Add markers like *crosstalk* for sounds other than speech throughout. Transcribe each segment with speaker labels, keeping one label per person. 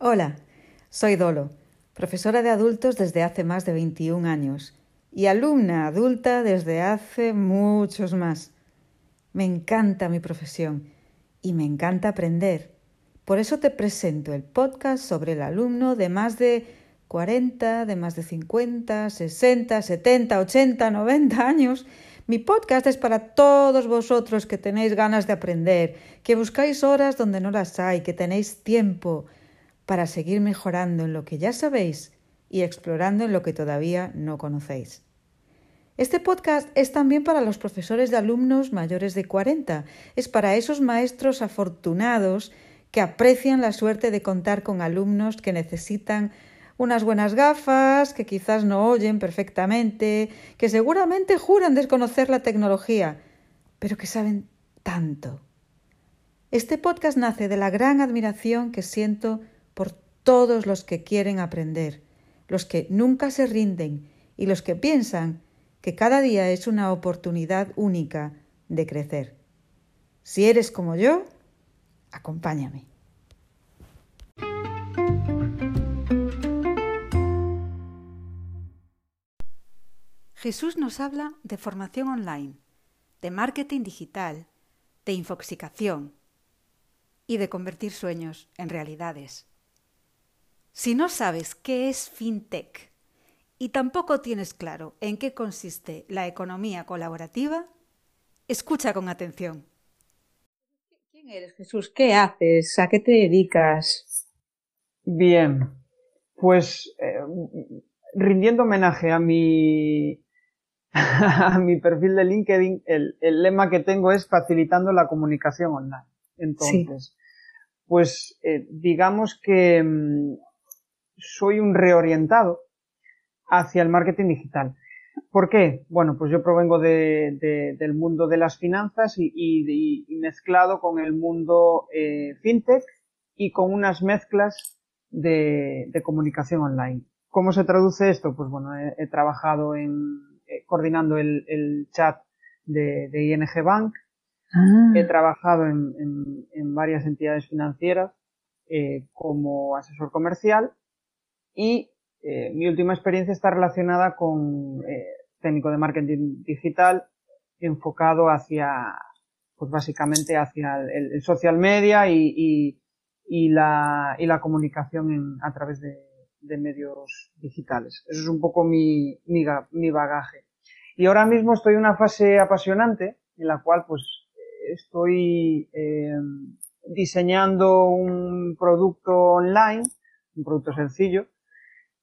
Speaker 1: Hola, soy Dolo, profesora de adultos desde hace más de 21 años y alumna adulta desde hace muchos más. Me encanta mi profesión y me encanta aprender. Por eso te presento el podcast sobre el alumno de más de 40, de más de 50, 60, 70, 80, 90 años. Mi podcast es para todos vosotros que tenéis ganas de aprender, que buscáis horas donde no las hay, que tenéis tiempo para seguir mejorando en lo que ya sabéis y explorando en lo que todavía no conocéis. Este podcast es también para los profesores de alumnos mayores de 40, es para esos maestros afortunados que aprecian la suerte de contar con alumnos que necesitan unas buenas gafas, que quizás no oyen perfectamente, que seguramente juran desconocer la tecnología, pero que saben tanto. Este podcast nace de la gran admiración que siento por todos los que quieren aprender, los que nunca se rinden y los que piensan que cada día es una oportunidad única de crecer. Si eres como yo, acompáñame. Jesús nos habla de formación online, de marketing digital, de infoxicación y de convertir sueños en realidades. Si no sabes qué es FinTech y tampoco tienes claro en qué consiste la economía colaborativa, escucha con atención.
Speaker 2: ¿Quién eres, Jesús? ¿Qué haces? ¿A qué te dedicas?
Speaker 3: Bien, pues eh, rindiendo homenaje a mi, *laughs* a mi perfil de LinkedIn, el, lema que tengo es facilitando la comunicación online. Entonces, pues eh, digamos que mm, soy un reorientado hacia el marketing digital. ¿Por qué? Bueno, pues yo provengo de, del mundo de las finanzas y, mezclado con el mundo eh, fintech y con unas mezclas de, comunicación online. ¿Cómo se traduce esto? Pues bueno, he, trabajado en eh, coordinando el, chat de, ING Bank, ah. he trabajado en, varias entidades financieras eh, como asesor comercial y eh, mi última experiencia está relacionada con eh, técnico de marketing digital enfocado hacia, pues básicamente hacia el, social media y, y, la, y la comunicación a través de, medios digitales. Eso es un poco mi, mi, bagaje. Y ahora mismo estoy en una fase apasionante en la cual pues estoy eh, diseñando un producto online, un producto sencillo,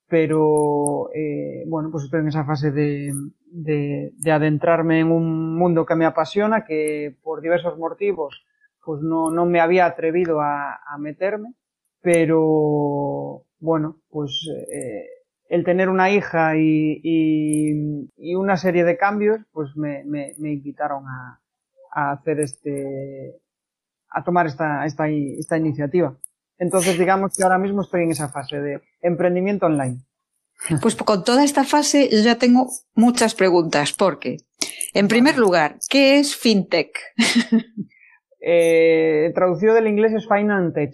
Speaker 3: pero eh, bueno, pues estoy en esa fase de, de, de, adentrarme en un mundo que me apasiona, que por diversos motivos pues no, no me había atrevido a, a meterme, pero bueno, pues eh, el tener una hija y, y, y, una serie de cambios, pues me, me, me invitaron a, a, hacer este, a tomar esta, esta, esta iniciativa. Entonces, digamos que ahora mismo estoy en esa fase de emprendimiento online.
Speaker 2: Pues con toda esta fase yo ya tengo muchas preguntas, porque, en primer lugar, ¿qué es FinTech? *laughs*
Speaker 3: eh, traducido del inglés es Finance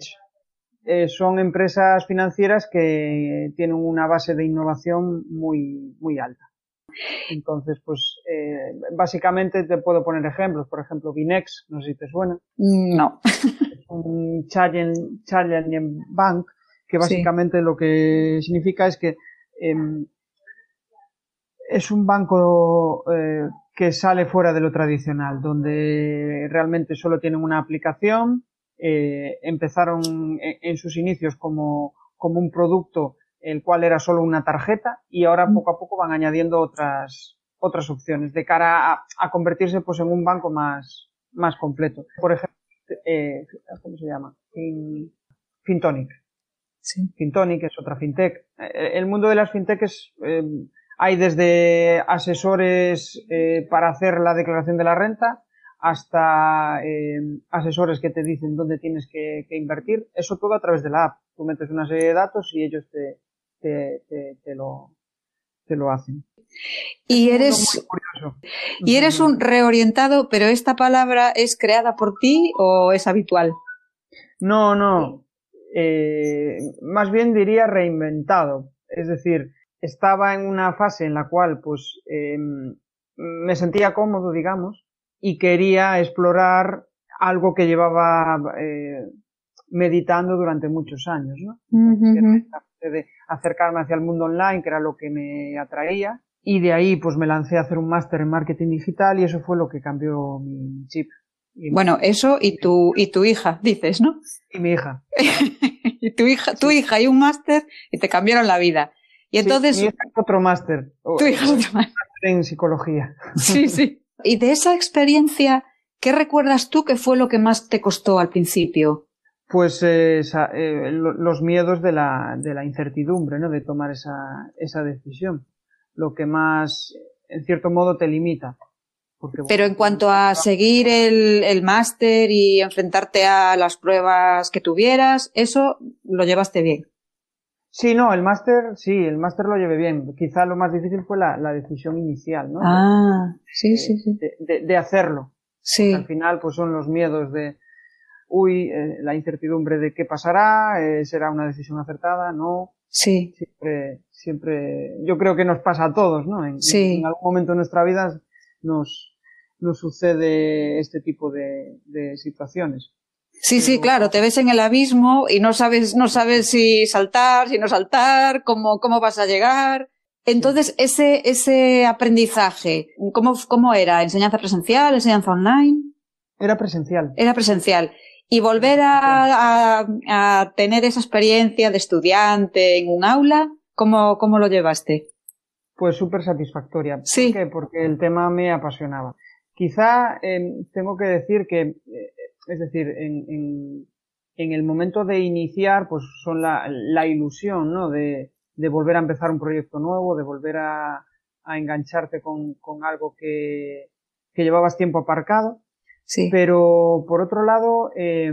Speaker 3: eh, son empresas financieras que tienen una base de innovación muy, muy alta. Entonces, pues, eh, básicamente te puedo poner ejemplos. Por ejemplo, Binex, no sé si te suena.
Speaker 2: No.
Speaker 3: un challenge, bank, que básicamente lo que significa es que em, es un banco eh, que sale fuera de lo tradicional, donde realmente solo tienen una aplicación, eh, empezaron en, sus inicios como, como un producto el cual era solo una tarjeta y ahora poco a poco van añadiendo otras, otras opciones de cara a, a convertirse pues en un banco más, más completo. Por ejemplo, eh, ¿cómo se llama? Fintonic. Sí. Fintonic es otra fintech. Eh, el mundo de las fintechs eh, hay desde asesores eh, para hacer la declaración de la renta hasta asesores que te dicen dónde tienes que, que, invertir. Eso todo a través de la app. Tú metes una serie de datos y ellos te, te, te, te lo, te lo hacen.
Speaker 2: Y eres, y eres un reorientado, pero esta palabra es creada por ti o es habitual?
Speaker 3: No, no. eh, más bien diría reinventado. Es decir, estaba en una fase en la cual pues eh, me sentía cómodo, digamos, y quería explorar algo que llevaba eh, meditando durante muchos años, ¿no? De acercarme hacia el mundo online, que era lo que me atraía, y de ahí pues me lancé a hacer un máster en marketing digital y eso fue lo que cambió mi chip.
Speaker 2: bueno, eso y tu, y tu hija, dices, ¿no?
Speaker 3: Y mi hija. *laughs*
Speaker 2: y tu hija, tu hija y un máster y te cambiaron la vida. Y entonces.
Speaker 3: Sí, mi hija otro máster.
Speaker 2: Tu hija otro máster.
Speaker 3: En psicología. *laughs*
Speaker 2: Sí, sí. *laughs* Y de esa experiencia, ¿qué recuerdas tú que fue lo que más te costó al principio?
Speaker 3: Pues eh, eh, los miedos de la, de la incertidumbre, ¿no? De tomar esa, esa decisión. Lo que más, en cierto modo, te limita.
Speaker 2: Pero en cuanto a seguir el, el máster y enfrentarte a las pruebas que tuvieras, eso lo llevaste bien.
Speaker 3: Sí, no, el máster, sí, el máster lo llevé bien. Quizá lo más difícil fue la, la decisión inicial, ¿no?
Speaker 2: Ah, sí, sí, sí.
Speaker 3: De, de, hacerlo.
Speaker 2: Sí.
Speaker 3: al final, pues son los miedos de, uy, eh, la incertidumbre de qué pasará, eh, será una decisión acertada, no.
Speaker 2: Sí.
Speaker 3: Siempre, siempre, yo creo que nos pasa a todos, ¿no? En,
Speaker 2: sí.
Speaker 3: en algún momento de nuestra vida nos, nos sucede este tipo de, de situaciones.
Speaker 2: Sí, sí, claro, te ves en el abismo y no sabes, no sabes si saltar, si no saltar, cómo, cómo vas a llegar. Entonces, ese, ese aprendizaje, ¿cómo, ¿cómo era? ¿Enseñanza presencial, enseñanza online?
Speaker 3: Era presencial.
Speaker 2: Era presencial. Y volver a, a, a tener esa experiencia de estudiante en un aula, ¿cómo, cómo lo llevaste?
Speaker 3: Pues súper satisfactoria.
Speaker 2: Sí.
Speaker 3: ¿Por qué? Porque el tema me apasionaba. Quizá eh, tengo que decir que eh, es decir, en, en, en, el momento de iniciar, pues son la, la ilusión, ¿no? De, de, volver a empezar un proyecto nuevo, de volver a, a engancharte con, con algo que, que, llevabas tiempo aparcado.
Speaker 2: Sí.
Speaker 3: Pero, por otro lado, eh,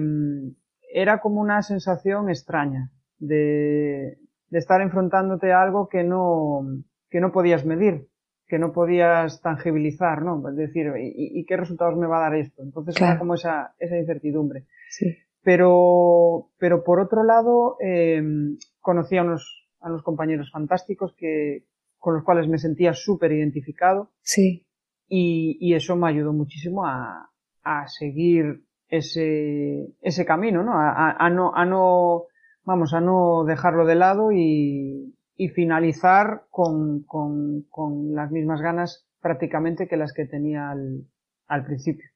Speaker 3: era como una sensación extraña de, de estar enfrentándote a algo que no, que no podías medir que no podías tangibilizar, ¿no? Es decir, ¿y, y qué resultados me va a dar esto? Entonces
Speaker 2: claro.
Speaker 3: era como esa, esa incertidumbre.
Speaker 2: Sí.
Speaker 3: Pero, pero por otro lado, eh, conocí a unos, a unos compañeros fantásticos que, con los cuales me sentía súper identificado.
Speaker 2: Sí.
Speaker 3: Y, y, eso me ayudó muchísimo a, a seguir ese, ese camino, ¿no? A, no, a no, vamos, a no dejarlo de lado y, finalizar con, con, las mismas ganas prácticamente que las que tenía al, al, principio.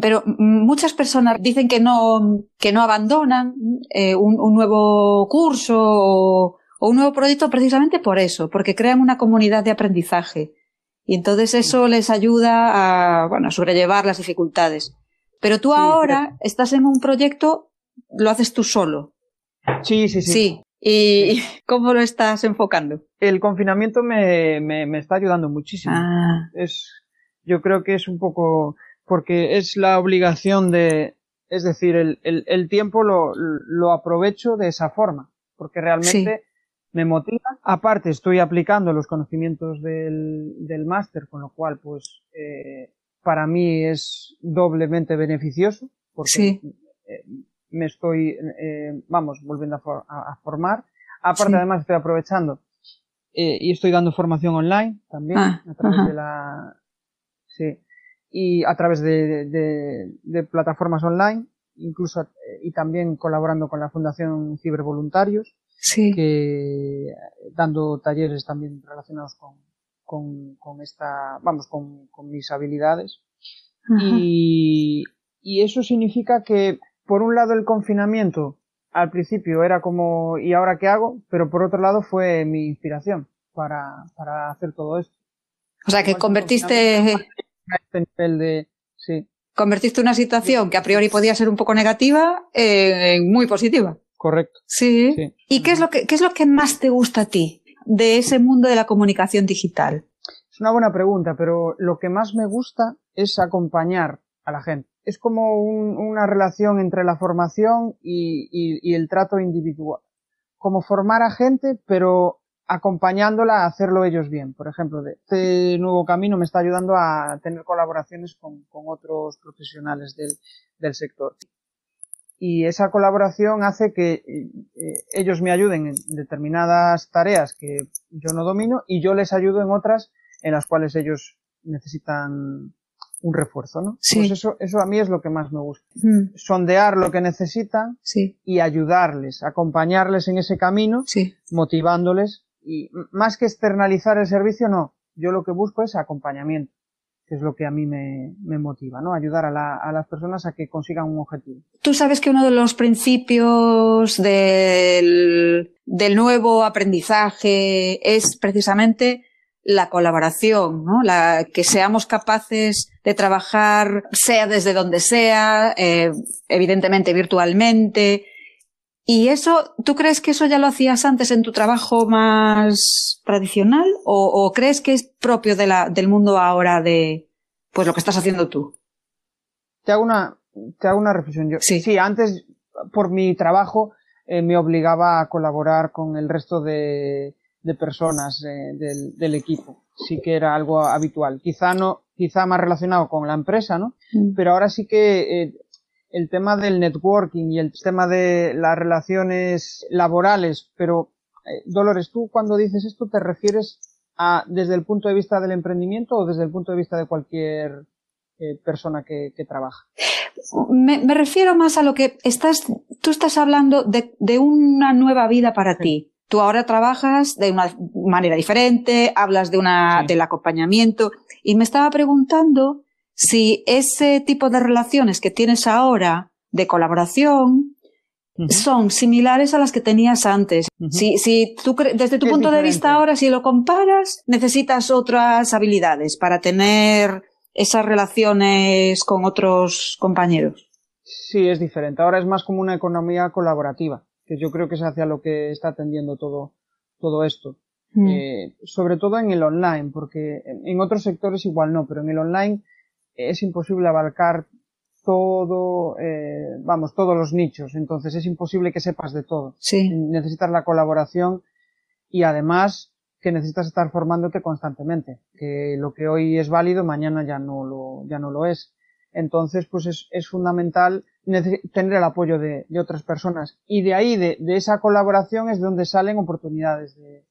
Speaker 2: Pero muchas personas dicen que no, que no abandonan eh, un, nuevo curso o, un nuevo proyecto precisamente por eso, porque crean una comunidad de aprendizaje. Y entonces eso les ayuda a, bueno, a sobrellevar las dificultades. Pero tú sí, ahora pero... estás en un proyecto, lo haces tú solo.
Speaker 3: Sí, sí, sí.
Speaker 2: Sí, ¿Y *laughs* cómo lo estás enfocando?
Speaker 3: El confinamiento me, me, me está ayudando muchísimo.
Speaker 2: Ah.
Speaker 3: Es, yo creo que es un poco, porque es la obligación de, es decir, el, el, el tiempo lo, lo, aprovecho de esa forma, porque realmente
Speaker 2: sí.
Speaker 3: Me motiva. Aparte, estoy aplicando los conocimientos del, del máster, con lo cual, pues, eh, para mí es doblemente beneficioso, porque
Speaker 2: sí.
Speaker 3: eh, me estoy, eh, vamos, volviendo a, for a, a formar. Aparte, sí. además, estoy aprovechando eh, y estoy dando formación online también,
Speaker 2: ah,
Speaker 3: a través
Speaker 2: ajá.
Speaker 3: de la, sí, y a través de, de, de plataformas online, incluso, eh, y también colaborando con la Fundación Cibervoluntarios,
Speaker 2: sí.
Speaker 3: que dando talleres también relacionados con, con, con esta, vamos, con, con mis habilidades. Y, y eso significa que por un lado el confinamiento al principio era como ¿y ahora qué hago? Pero por otro lado fue mi inspiración para, para hacer todo esto.
Speaker 2: O sea que convertiste
Speaker 3: este nivel de sí.
Speaker 2: Convertiste una situación que a priori podía ser un poco negativa en muy positiva.
Speaker 3: Correcto.
Speaker 2: Sí. sí. ¿Y qué es lo que qué es lo que más te gusta a ti de ese mundo de la comunicación digital?
Speaker 3: Es una buena pregunta, pero lo que más me gusta es acompañar a la gente es como un, una relación entre la formación y, y, y, el trato individual. Como formar a gente, pero acompañándola a hacerlo ellos bien. Por ejemplo, de este nuevo camino me está ayudando a tener colaboraciones con, con otros profesionales del, del sector. Y esa colaboración hace que eh, ellos me ayuden en determinadas tareas que yo no domino y yo les ayudo en otras en las cuales ellos necesitan un refuerzo, ¿no?
Speaker 2: Sí.
Speaker 3: Pues eso, eso a mí es lo que más me gusta. Mm. Sondear lo que necesitan
Speaker 2: sí.
Speaker 3: y ayudarles, acompañarles en ese camino,
Speaker 2: sí.
Speaker 3: motivándoles y más que externalizar el servicio, no. Yo lo que busco es acompañamiento, que es lo que a mí me, me motiva, ¿no? Ayudar a, la, a las personas a que consigan un objetivo.
Speaker 2: Tú sabes que uno de los principios del, del nuevo aprendizaje es precisamente la colaboración, ¿no? La, que seamos capaces de trabajar, sea desde donde sea, eh, evidentemente virtualmente. ¿Y eso, tú crees que eso ya lo hacías antes en tu trabajo más tradicional? ¿O, o crees que es propio de la, del mundo ahora de, pues lo que estás haciendo tú?
Speaker 3: Te hago una, te hago una reflexión. Yo,
Speaker 2: Sí.
Speaker 3: sí, antes, por mi trabajo, eh, me obligaba a colaborar con el resto de, de personas eh, del, del, equipo. Sí que era algo habitual. Quizá no, quizá más relacionado con la empresa, ¿no?
Speaker 2: Mm.
Speaker 3: Pero ahora sí que eh, el tema del networking y el tema de las relaciones laborales, pero eh, Dolores, tú cuando dices esto te refieres a desde el punto de vista del emprendimiento o desde el punto de vista de cualquier eh, persona que, que trabaja.
Speaker 2: Me, me, refiero más a lo que estás, tú estás hablando de, de una nueva vida para sí. ti. Tú ahora trabajas de una manera diferente, hablas de una, sí. del acompañamiento y me estaba preguntando si ese tipo de relaciones que tienes ahora de colaboración uh -huh. son similares a las que tenías antes. Uh -huh. Si, si tú, desde tu punto de vista ahora, si lo comparas, necesitas otras habilidades para tener esas relaciones con otros compañeros.
Speaker 3: Sí, es diferente. Ahora es más como una economía colaborativa que yo creo que es hacia lo que está atendiendo todo, todo esto. Mm. Eh, sobre todo en el online, porque en otros sectores igual no, pero en el online es imposible abarcar todo, eh, vamos, todos los nichos, entonces es imposible que sepas de todo.
Speaker 2: Sí.
Speaker 3: Necesitas la colaboración y además que necesitas estar formándote constantemente, que lo que hoy es válido mañana ya no lo, ya no lo es. Entonces, pues es, es fundamental tener el apoyo de, de, otras personas. Y de ahí, de, de, esa colaboración, es donde salen oportunidades de,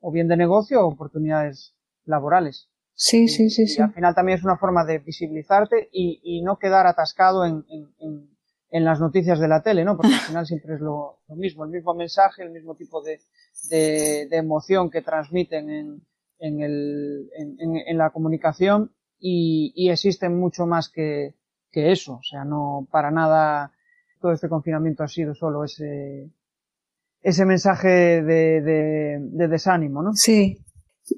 Speaker 3: o bien de negocio o oportunidades laborales.
Speaker 2: Sí, sí, sí,
Speaker 3: y
Speaker 2: sí.
Speaker 3: al final también es una forma de visibilizarte y, y no quedar atascado en, en, en, en, las noticias de la tele, ¿no? Porque al *laughs* final siempre es lo, lo mismo, el mismo mensaje, el mismo tipo de, de, de emoción que transmiten en, en, el, en, en la comunicación y, y existen mucho más que, que eso. O sea, no para nada todo este confinamiento ha sido solo ese, ese mensaje de, de, de desánimo, ¿no?
Speaker 2: Sí.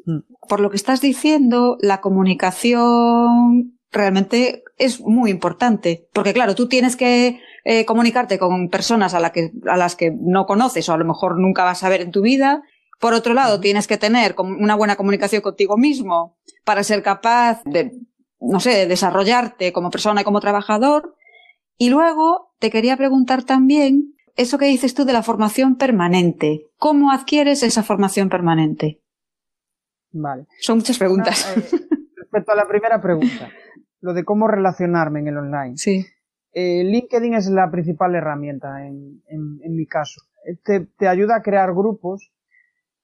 Speaker 2: Mm. Por lo que estás diciendo, la comunicación realmente es muy importante. Porque claro, tú tienes que eh, comunicarte con personas a, la que, a las que no conoces o a lo mejor nunca vas a ver en tu vida. Por otro lado, tienes que tener una buena comunicación contigo mismo para ser capaz de, no sé, de desarrollarte como persona y como trabajador. Y luego te quería preguntar también eso que dices tú de la formación permanente. ¿Cómo adquieres esa formación permanente?
Speaker 3: Vale.
Speaker 2: Son muchas preguntas.
Speaker 3: Una, eh, respecto a la primera pregunta, lo de cómo relacionarme en el online.
Speaker 2: Sí.
Speaker 3: Eh, LinkedIn es la principal herramienta en, en, en mi caso. Te, te ayuda a crear grupos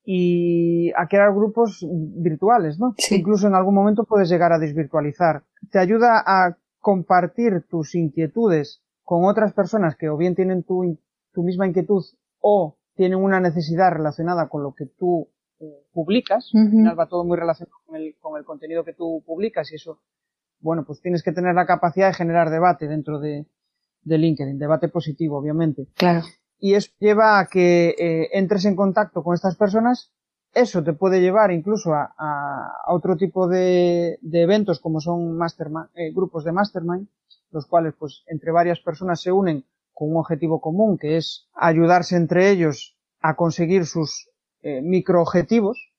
Speaker 3: y a crear grupos virtuales, ¿no?
Speaker 2: Sí.
Speaker 3: Incluso en algún momento puedes llegar a desvirtualizar. Te ayuda a compartir tus inquietudes con otras personas que o bien tienen tu, tu misma inquietud o tienen una necesidad relacionada con lo que tú publicas.
Speaker 2: Uh -huh.
Speaker 3: Al final va todo muy relacionado con el, con el contenido que tú publicas y eso, bueno, pues tienes que tener la capacidad de generar debate dentro de, de LinkedIn, debate positivo, obviamente.
Speaker 2: Claro
Speaker 3: y eso lleva a que eh, entres en contacto con estas personas. Eso te puede llevar incluso a otro tipo de, de, eventos como son mastermind, eh, grupos de mastermind, los cuales pues entre varias personas se unen con un objetivo común que es ayudarse entre ellos a conseguir sus eh, microobjetivos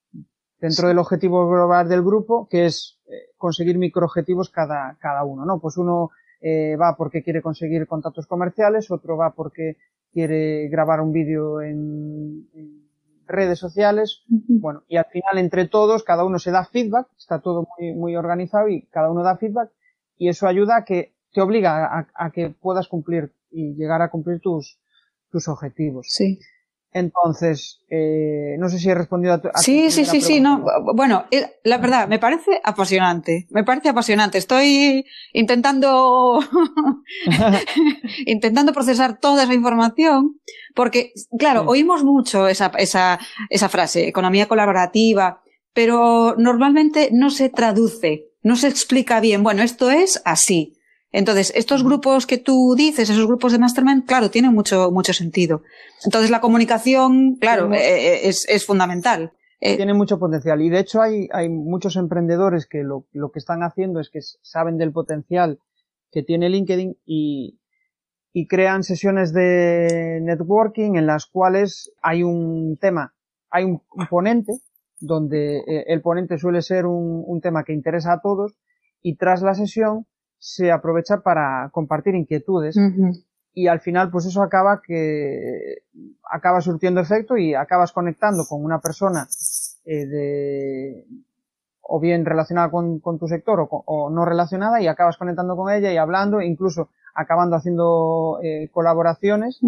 Speaker 3: dentro del objetivo global del grupo que es eh, conseguir microobjetivos cada, cada uno, ¿no? Pues uno eh, va porque quiere conseguir contactos comerciales, otro va porque quiere grabar un vídeo en, en, redes sociales, uh -huh. bueno, y al final entre todos cada uno se da feedback, está todo muy, muy organizado y cada uno da feedback y eso ayuda a que te obliga a, que puedas cumplir y llegar a cumplir tus, tus objetivos.
Speaker 2: Sí.
Speaker 3: Entonces, eh, no sé si he respondido a tu.
Speaker 2: sí, sí, sí, sí, no. Bueno, eh, la verdad, me parece apasionante. Me parece apasionante. Estoy intentando, *laughs* intentando procesar toda esa información, porque, claro, oímos mucho esa, esa, esa frase, economía colaborativa, pero normalmente no se traduce, no se explica bien. Bueno, esto es así. Entonces, estos grupos que tú dices, esos grupos de mastermind, claro, tienen mucho, mucho sentido. Entonces, la comunicación, claro, eh, eh, es, es, fundamental.
Speaker 3: Eh, tiene mucho potencial. Y de hecho, hay, hay muchos emprendedores que lo, lo, que están haciendo es que saben del potencial que tiene LinkedIn y, y crean sesiones de networking en las cuales hay un tema, hay un, ponente, donde el ponente suele ser un, un tema que interesa a todos y tras la sesión se aprovecha para compartir inquietudes. Y al final pues eso acaba que acaba surtiendo efecto y acabas conectando con una persona eh, de o bien relacionada con, tu sector o, no relacionada y acabas conectando con ella y hablando incluso acabando haciendo eh, colaboraciones.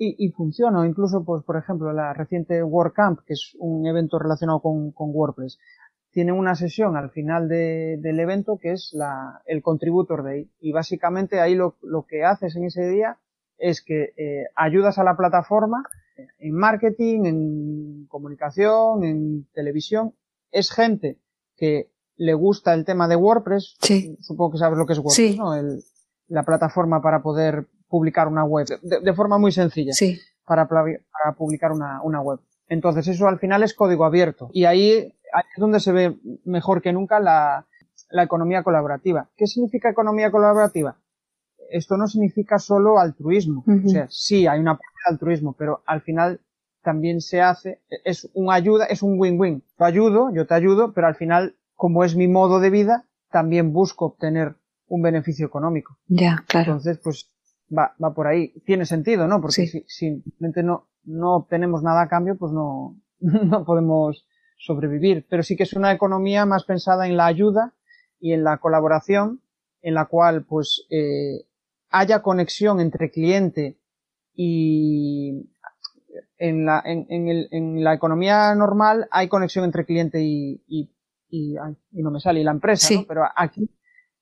Speaker 3: Y, y, funciona. Incluso pues por ejemplo la reciente WordCamp que es un evento relacionado con, con WordPress tiene una sesión al final de, del evento que es la, el Contributor Day. Y básicamente ahí lo, lo que haces en ese día es que eh, ayudas a la plataforma en marketing, en comunicación, en televisión. Es gente que le gusta el tema de WordPress.
Speaker 2: Sí.
Speaker 3: Supongo que sabes lo que es WordPress, ¿no? El, la plataforma para poder publicar una web de, de forma muy sencilla.
Speaker 2: Sí.
Speaker 3: Para, para publicar una, una web. Entonces eso al final es código abierto. Y ahí ahí es donde se ve mejor que nunca la, la economía colaborativa. ¿Qué significa economía colaborativa? Esto no significa solo altruismo. O sea, sí, hay una parte de altruismo, pero al final también se hace, es un ayuda, es un win-win. Yo ayudo, yo te ayudo, pero al final, como es mi modo de vida, también busco obtener un beneficio económico.
Speaker 2: Ya, claro.
Speaker 3: Entonces, pues, va, va por ahí. Tiene sentido, ¿no? Porque si, simplemente no, no obtenemos nada a cambio, pues no, *laughs* no podemos sobrevivir, pero sí que es una economía más pensada en la ayuda y en la colaboración, en la cual pues eh, haya conexión entre cliente y en la, en, en, el, en la economía normal hay conexión entre cliente y, y, y, y no me sale, y la empresa, ¿no? pero aquí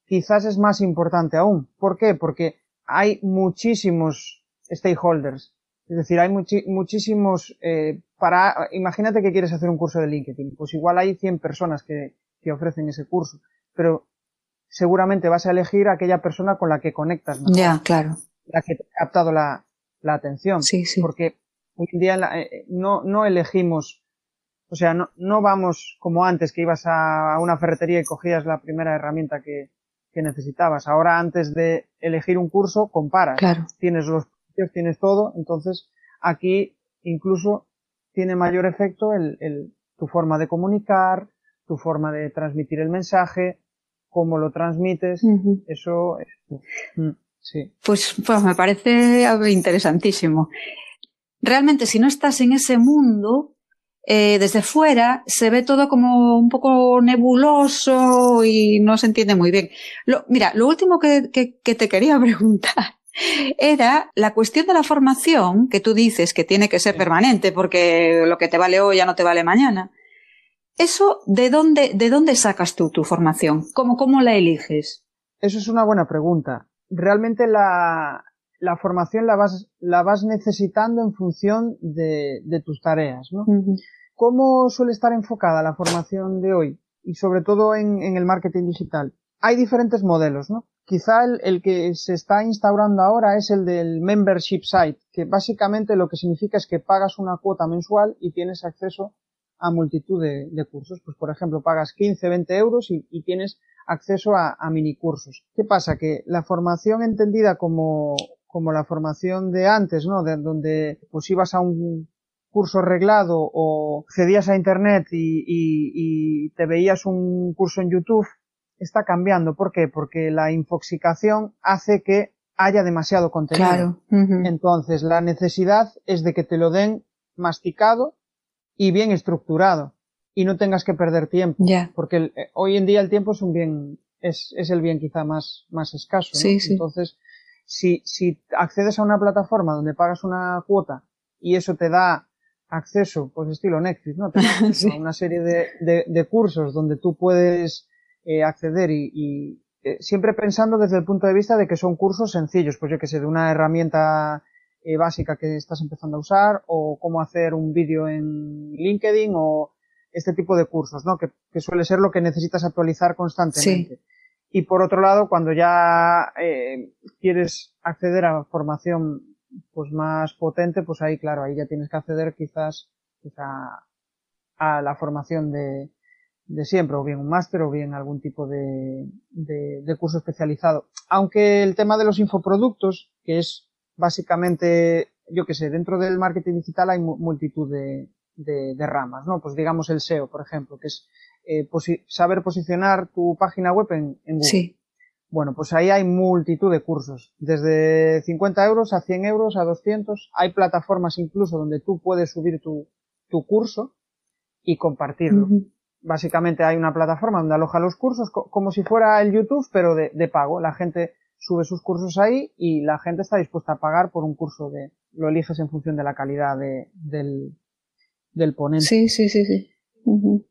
Speaker 3: quizás es más importante aún. ¿Por qué? Porque hay muchísimos stakeholders es decir, hay muchísimos, eh, para, imagínate que quieres hacer un curso de LinkedIn, pues igual hay 100 personas que, que ofrecen ese curso, pero seguramente vas a elegir a aquella persona con la que conectas
Speaker 2: más. Ya, claro.
Speaker 3: La que te ha captado la, la atención.
Speaker 2: Sí, sí.
Speaker 3: Porque hoy en día eh, no, no elegimos, o sea, no, no vamos como antes que ibas a una ferretería y cogías la primera herramienta que, que necesitabas. Ahora antes de elegir un curso, comparas.
Speaker 2: Claro.
Speaker 3: Tienes los tienes todo, entonces aquí incluso tiene mayor efecto el, el, tu forma de comunicar, tu forma de transmitir el mensaje, cómo lo transmites, eso, mm, sí.
Speaker 2: Pues, pues me parece interesantísimo. Realmente, si no estás en ese mundo, eh, desde fuera se ve todo como un poco nebuloso y no se entiende muy bien. Lo, mira, lo último que, que, que te quería *laughs* preguntar era la cuestión de la formación, que tú dices que tiene que ser permanente porque lo que te vale hoy ya no te vale mañana. Eso, ¿de dónde, de dónde sacas tú tu formación? ¿Cómo, cómo la eliges?
Speaker 3: Eso es una buena pregunta. Realmente la, la formación la vas, la vas necesitando en función de, de tus tareas, ¿no? ¿Cómo suele estar enfocada la formación de hoy? Y sobre todo en, en el marketing digital. Hay diferentes modelos, ¿no? Quizá el, que se está instaurando ahora es el del membership site, que básicamente lo que significa es que pagas una cuota mensual y tienes acceso a multitud de, cursos. Pues por ejemplo, pagas 15, 20 euros y, tienes acceso a, a mini cursos. ¿Qué pasa? Que la formación entendida como, como la formación de antes, ¿no? De, donde pues ibas a un curso reglado o cedías a internet y, y, te veías un curso en YouTube está cambiando. ¿Por qué? Porque la infoxicación hace que haya demasiado contenido.
Speaker 2: Claro.
Speaker 3: Entonces, la necesidad es de que te lo den masticado y bien estructurado y no tengas que perder tiempo. Porque eh, hoy en día el tiempo es un bien, es, es el bien quizá más, más escaso. ¿no?
Speaker 2: Sí, sí.
Speaker 3: Entonces, si, si accedes a una plataforma donde pagas una cuota y eso te da acceso, pues estilo Netflix, ¿no? Te *laughs* da acceso
Speaker 2: Sí.
Speaker 3: a una serie de, de, de cursos donde tú puedes eh, acceder y, y, eh, siempre pensando desde el punto de vista de que son cursos sencillos, pues yo que sé, de una herramienta eh, básica que estás empezando a usar o cómo hacer un vídeo en LinkedIn o este tipo de cursos, ¿no? Que, que suele ser lo que necesitas actualizar constantemente. Y por otro lado, cuando ya eh, quieres acceder a formación pues más potente, pues ahí, claro, ahí ya tienes que acceder quizás a, a la formación de, de siempre, o bien un máster o bien algún tipo de, de, de curso especializado. Aunque el tema de los infoproductos, que es básicamente, yo que sé, dentro del marketing digital hay mu- multitud de, de, de ramas, ¿no? Pues digamos el SEO, por ejemplo, que es eh, posi- saber posicionar tu página web en, en Google.
Speaker 2: Sí.
Speaker 3: Bueno, pues ahí hay multitud de cursos, desde 50 euros a 100 euros a 200. Hay plataformas incluso donde tú puedes subir tu, tu curso y compartirlo. Básicamente hay una plataforma donde aloja los cursos co- como si fuera el YouTube, pero de, de pago. La gente sube sus cursos ahí y la gente está dispuesta a pagar por un curso de, lo eliges en función de la calidad de, del, del ponente.
Speaker 2: Sí, sí, sí, sí.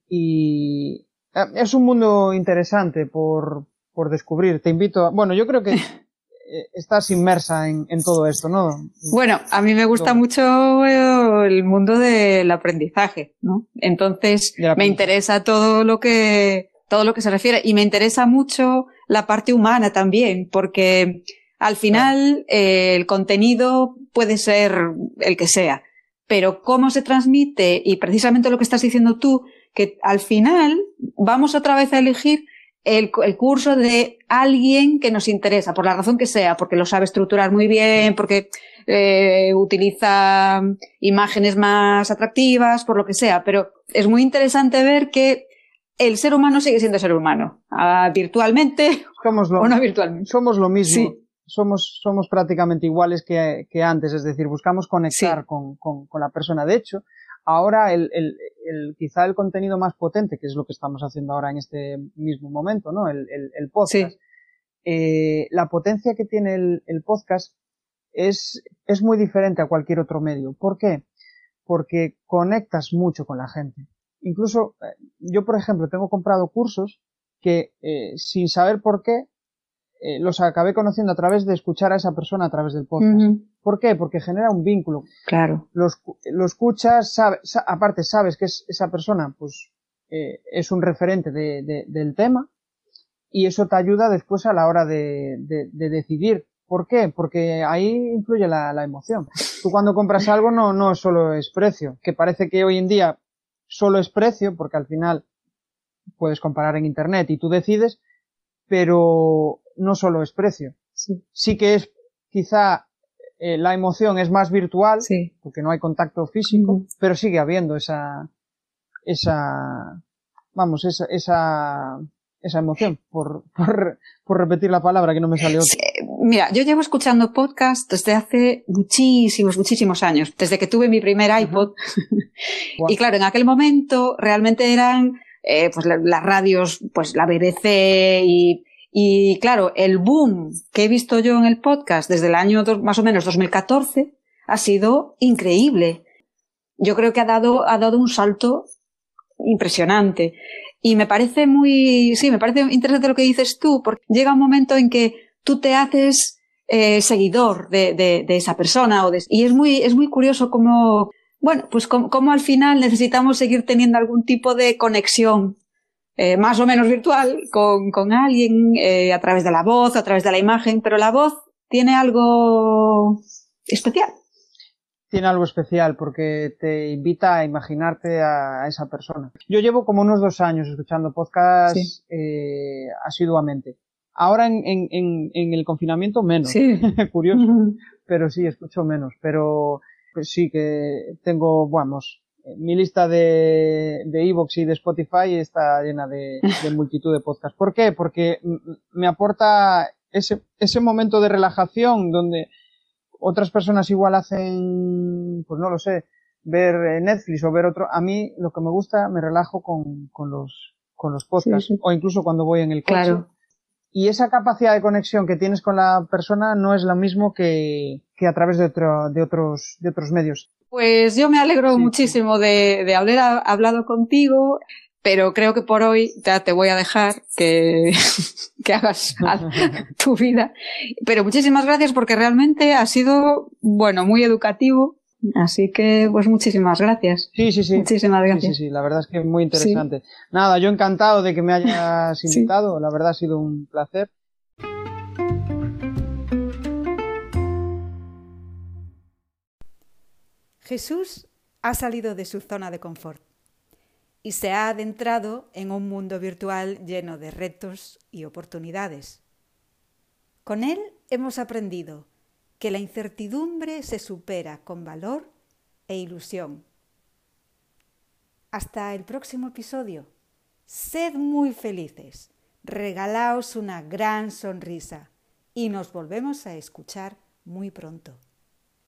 Speaker 3: Y eh, es un mundo interesante por, por descubrir. Te invito a, bueno, yo creo que *laughs* estás inmersa en, en todo esto, ¿no?
Speaker 2: Bueno, a mí me gusta mucho eh, el mundo del aprendizaje, ¿no? Entonces, me interesa todo lo que, todo lo que se refiere y me interesa mucho la parte humana también, porque al final eh, el contenido puede ser el que sea, pero cómo se transmite y precisamente lo que estás diciendo tú, que al final vamos otra vez a elegir el, el curso de alguien que nos interesa, por la razón que sea, porque lo sabe estructurar muy bien, porque eh, utiliza imágenes más atractivas, por lo que sea, pero es muy interesante ver que el ser humano sigue siendo ser humano, ah, virtualmente *laughs*
Speaker 3: Somos lo,
Speaker 2: o no virtualmente.
Speaker 3: somos lo mismo.
Speaker 2: Sí.
Speaker 3: Somos, somos prácticamente iguales que, que antes, es decir, buscamos conectar
Speaker 2: Sí.
Speaker 3: con, con, con la persona. De hecho, ahora el, el, el, quizá el contenido más potente, que es lo que estamos haciendo ahora en este mismo momento, ¿no? El, el, el podcast.
Speaker 2: Sí.
Speaker 3: eh, la potencia que tiene el, el podcast es, es muy diferente a cualquier otro medio. ¿Por qué? Porque conectas mucho con la gente. Incluso, eh, yo por ejemplo tengo comprado cursos que eh, sin saber por qué eh, los acabé conociendo a través de escuchar a esa persona a través del podcast. ¿Por qué? Porque genera un vínculo.
Speaker 2: Claro.
Speaker 3: Lo, lo escuchas, sabe- sa- aparte sabes que es, esa persona pues eh, es un referente de- de- del tema y eso te ayuda después a la hora de, de- de decidir. ¿Por qué? Porque ahí influye la, la emoción. Tú cuando compras algo no, no solo es precio, que parece que hoy en día solo es precio, porque al final puedes comparar en internet y tú decides, pero no solo es precio.
Speaker 2: Sí.
Speaker 3: Sí que es quizá eh, la emoción es más virtual,
Speaker 2: Sí.
Speaker 3: porque no hay contacto físico, pero sigue habiendo esa, esa, vamos, esa, esa, esa emoción, por, *laughs* por, por repetir la palabra que no me sale otra.
Speaker 2: Sí, Mira, yo llevo escuchando podcast desde hace muchísimos, muchísimos años, desde que tuve mi primer iPod. *laughs* Y claro, en aquel momento realmente eran eh, pues la- las radios, pues la BBC y, y claro, el boom que he visto yo en el podcast desde el año más o menos 2014 ha sido increíble. Yo creo que ha dado, ha dado un salto impresionante. Y me parece muy, sí, me parece interesante lo que dices tú, porque llega un momento en que tú te haces eh, seguidor de, de, de esa persona o de, y es muy, es muy curioso cómo, bueno, pues cómo al final necesitamos seguir teniendo algún tipo de conexión eh, más o menos virtual con, con alguien eh, a través de la voz, a través de la imagen, pero la voz tiene algo especial.
Speaker 3: Tiene algo especial porque te invita a imaginarte a, a esa persona. Yo llevo como unos dos años escuchando podcasts
Speaker 2: Sí.
Speaker 3: eh, asiduamente. Ahora en, en, en, en el confinamiento menos.
Speaker 2: Sí. *laughs*
Speaker 3: Curioso. pero sí, escucho menos. Pero pues sí que tengo, vamos, mi lista de de Evox y de Spotify está llena de, de *laughs* multitud de podcasts. ¿Por qué? Porque me aporta ese, ese momento de relajación donde otras personas igual hacen, pues no lo sé, ver eh, Netflix o ver otro. A mí lo que me gusta, me relajo con, con los, con los podcasts.
Speaker 2: Sí, sí.
Speaker 3: O incluso cuando voy en el coche.
Speaker 2: Claro.
Speaker 3: y esa capacidad de conexión que tienes con la persona no es lo mismo que, que a través de, otro, de, otros, de otros medios.
Speaker 2: Pues yo me alegro muchísimo de, de, haber hablado contigo, pero creo que por hoy ya te voy a dejar que, *laughs* que hagas *laughs* tu vida. Pero muchísimas gracias porque realmente ha sido, bueno, muy educativo. Así que, pues muchísimas gracias.
Speaker 3: Sí, sí, sí.
Speaker 2: Muchísimas gracias.
Speaker 3: Sí, sí, la verdad es que es muy interesante. Nada, yo encantado de que me hayas *laughs* invitado. La verdad ha sido un placer.
Speaker 1: Jesús ha salido de su zona de confort y se ha adentrado en un mundo virtual lleno de retos y oportunidades. Con él hemos aprendido que la incertidumbre se supera con valor e ilusión. Hasta el próximo episodio. Sed muy felices, regalaos una gran sonrisa y nos volvemos a escuchar muy pronto.